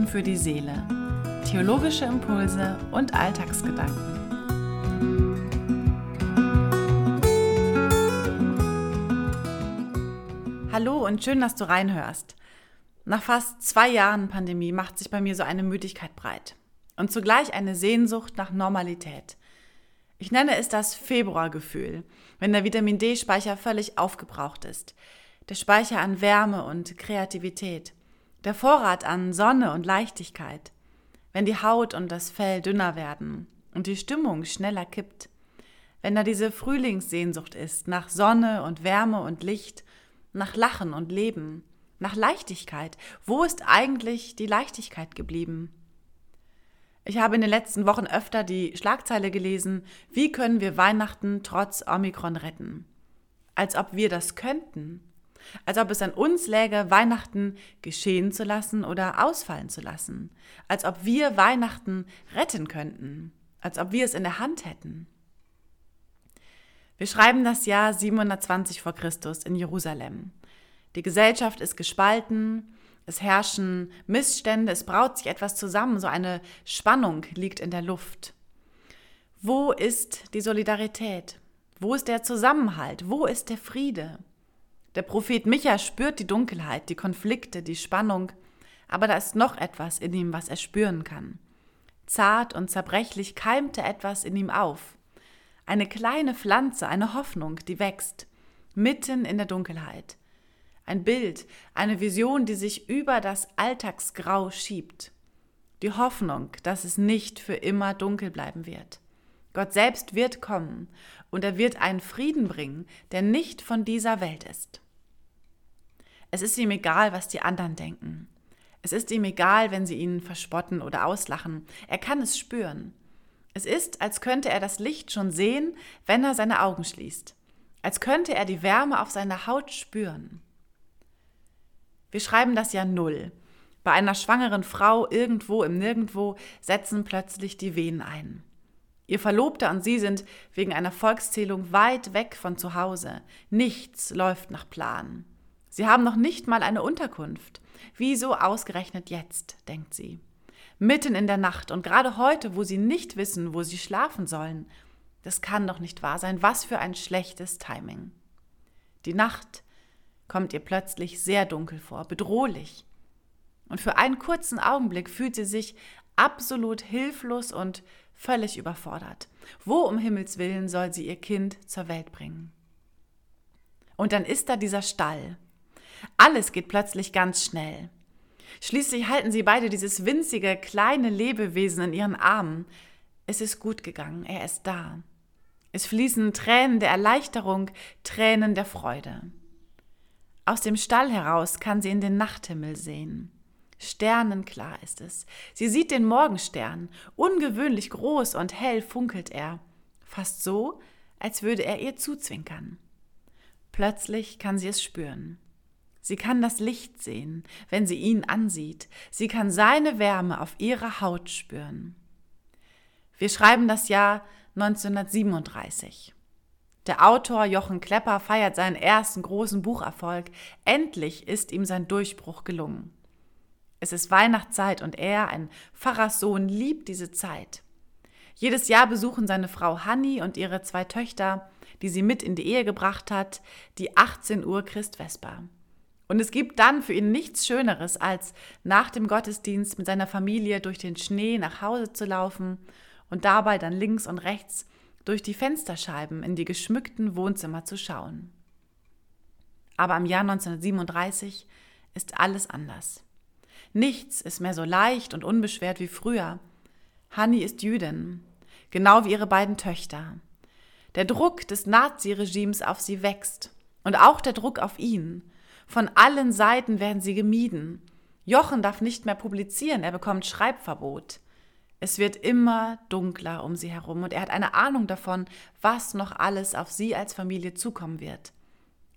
Frieden für die Seele. Theologische Impulse und Alltagsgedanken. Hallo und schön, dass du reinhörst. Nach fast zwei Jahren Pandemie macht sich bei mir so eine Müdigkeit breit und zugleich eine Sehnsucht nach Normalität. Ich nenne es das Februargefühl, wenn der Vitamin D-Speicher völlig aufgebraucht ist. Der Speicher an Wärme und Kreativität der Vorrat an Sonne und Leichtigkeit, wenn die Haut und das Fell dünner werden und die Stimmung schneller kippt, wenn da diese Frühlingssehnsucht ist nach Sonne und Wärme und Licht, nach Lachen und Leben, nach Leichtigkeit. Wo ist eigentlich die Leichtigkeit geblieben? Ich habe in den letzten Wochen öfter die Schlagzeile gelesen, wie können wir Weihnachten trotz Omikron retten? Als ob wir das könnten. Als ob es an uns läge, Weihnachten geschehen zu lassen oder ausfallen zu lassen. Als ob wir Weihnachten retten könnten. Als ob wir es in der Hand hätten. Wir schreiben das Jahr 720 vor Christus in Jerusalem. Die Gesellschaft ist gespalten, es herrschen Missstände, es braut sich etwas zusammen, so eine Spannung liegt in der Luft. Wo ist die Solidarität? Wo ist der Zusammenhalt? Wo ist der Friede? Der Prophet Micha spürt die Dunkelheit, die Konflikte, die Spannung, aber da ist noch etwas in ihm, was er spüren kann. Zart und zerbrechlich keimte etwas in ihm auf. Eine kleine Pflanze, eine Hoffnung, die wächst, mitten in der Dunkelheit. Ein Bild, eine Vision, die sich über das Alltagsgrau schiebt. Die Hoffnung, dass es nicht für immer dunkel bleiben wird. Gott selbst wird kommen und er wird einen Frieden bringen, der nicht von dieser Welt ist. Es ist ihm egal, was die anderen denken. Es ist ihm egal, wenn sie ihn verspotten oder auslachen. Er kann es spüren. Es ist, als könnte er das Licht schon sehen, wenn er seine Augen schließt. Als könnte er die Wärme auf seiner Haut spüren. Wir schreiben das Jahr Null. Bei einer schwangeren Frau irgendwo im Nirgendwo setzen plötzlich die Wehen ein. Ihr Verlobter und sie sind wegen einer Volkszählung weit weg von zu Hause. Nichts läuft nach Plan. Sie haben noch nicht mal eine Unterkunft. Wieso ausgerechnet jetzt, denkt sie. Mitten in der Nacht und gerade heute, wo sie nicht wissen, wo sie schlafen sollen. Das kann doch nicht wahr sein. Was für ein schlechtes Timing. Die Nacht kommt ihr plötzlich sehr dunkel vor, bedrohlich. Und für einen kurzen Augenblick fühlt sie sich absolut hilflos und völlig überfordert. Wo um Himmels willen soll sie ihr Kind zur Welt bringen? Und dann ist da dieser Stall. Alles geht plötzlich ganz schnell. Schließlich halten sie beide dieses winzige, kleine Lebewesen in ihren Armen. Es ist gut gegangen, er ist da. Es fließen Tränen der Erleichterung, Tränen der Freude. Aus dem Stall heraus kann sie in den Nachthimmel sehen. Sternenklar ist es. Sie sieht den Morgenstern. Ungewöhnlich groß und hell funkelt er. Fast so, als würde er ihr zuzwinkern. Plötzlich kann sie es spüren. Sie kann das Licht sehen, wenn sie ihn ansieht. Sie kann seine Wärme auf ihrer Haut spüren. Wir schreiben das Jahr 1937. Der Autor Jochen Klepper feiert seinen ersten großen Bucherfolg. Endlich ist ihm sein Durchbruch gelungen. Es ist Weihnachtszeit und er, ein Pfarrerssohn, liebt diese Zeit. Jedes Jahr besuchen seine Frau Hanni und ihre zwei Töchter, die sie mit in die Ehe gebracht hat, die 18 Uhr Christvesper. Und es gibt dann für ihn nichts Schöneres, als nach dem Gottesdienst mit seiner Familie durch den Schnee nach Hause zu laufen und dabei dann links und rechts durch die Fensterscheiben in die geschmückten Wohnzimmer zu schauen. Aber im Jahr 1937 ist alles anders. Nichts ist mehr so leicht und unbeschwert wie früher. Hanni ist Jüdin, genau wie ihre beiden Töchter. Der Druck des Naziregimes auf sie wächst und auch der Druck auf ihn. Von allen Seiten werden sie gemieden. Jochen darf nicht mehr publizieren, er bekommt Schreibverbot. Es wird immer dunkler um sie herum und er hat eine Ahnung davon, was noch alles auf sie als Familie zukommen wird.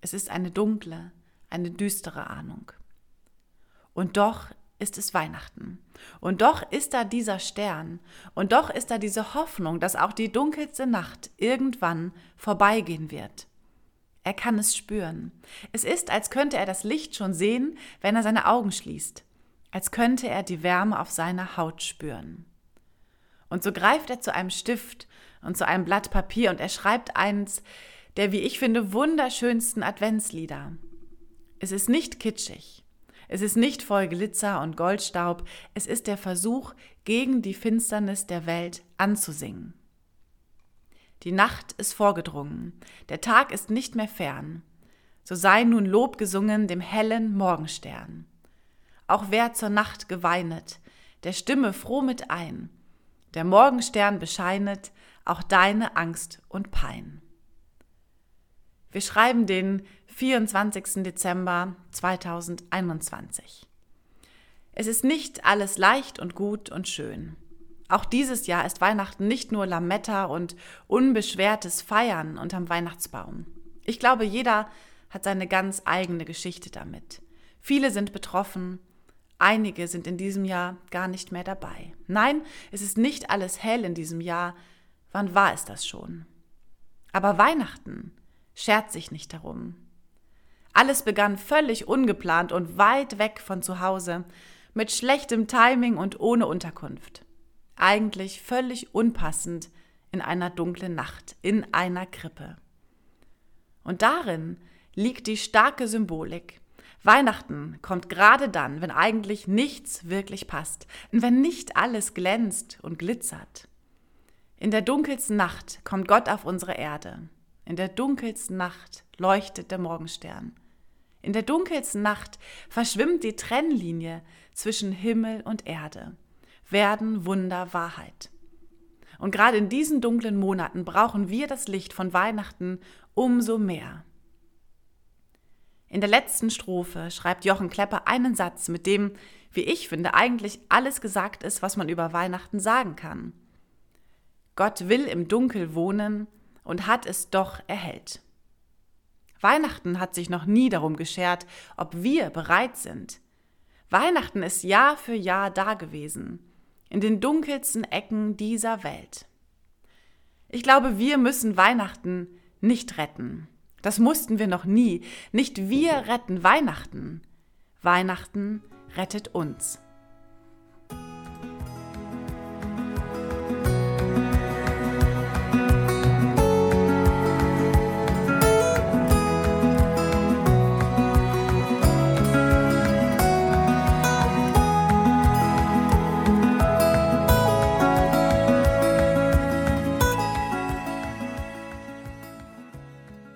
Es ist eine dunkle, eine düstere Ahnung. Und doch ist es Weihnachten. Und doch ist da dieser Stern. Und doch ist da diese Hoffnung, dass auch die dunkelste Nacht irgendwann vorbeigehen wird. Er kann es spüren. Es ist, als könnte er das Licht schon sehen, wenn er seine Augen schließt. als könnte er die Wärme auf seiner Haut spüren. Und so greift er zu einem Stift und zu einem Blatt Papier und er schreibt eins der, wie ich finde, wunderschönsten Adventslieder. Es ist nicht kitschig. Es ist nicht voll Glitzer und Goldstaub. Es ist der Versuch, gegen die Finsternis der Welt anzusingen. Die Nacht ist vorgedrungen. Der Tag ist nicht mehr fern. So sei nun Lob gesungen dem hellen Morgenstern. Auch wer zur Nacht geweinet, der stimme froh mit ein. Der Morgenstern bescheinet auch deine Angst und Pein. Wir schreiben den 24. Dezember 2021. Es ist nicht alles leicht und gut und schön. Auch dieses Jahr ist Weihnachten nicht nur Lametta und unbeschwertes Feiern unterm Weihnachtsbaum. Ich glaube, jeder hat seine ganz eigene Geschichte damit. Viele sind betroffen, Einige sind in diesem Jahr gar nicht mehr dabei. Nein, es ist nicht alles hell in diesem Jahr. Wann war es das schon? Aber Weihnachten schert sich nicht darum. Alles begann völlig ungeplant und weit weg von zu Hause, mit schlechtem Timing und ohne Unterkunft. Eigentlich völlig unpassend in einer dunklen Nacht, in einer Krippe. Und darin liegt die starke Symbolik, Weihnachten kommt gerade dann, wenn eigentlich nichts wirklich passt, und wenn nicht alles glänzt und glitzert. In der dunkelsten Nacht kommt Gott auf unsere Erde. In der dunkelsten Nacht leuchtet der Morgenstern. In der dunkelsten Nacht verschwimmt die Trennlinie zwischen Himmel und Erde. Werden Wunder Wahrheit. Und gerade in diesen dunklen Monaten brauchen wir das Licht von Weihnachten umso mehr. In der letzten Strophe schreibt Jochen Klepper einen Satz, mit dem, wie ich finde, eigentlich alles gesagt ist, was man über Weihnachten sagen kann. Gott will im Dunkel wohnen und hat es doch erhellt. Weihnachten hat sich noch nie darum geschert, ob wir bereit sind. Weihnachten ist Jahr für Jahr dagewesen, in den dunkelsten Ecken dieser Welt. Ich glaube, wir müssen Weihnachten nicht retten. Das mussten wir noch nie. Nicht wir retten Weihnachten. Weihnachten rettet uns.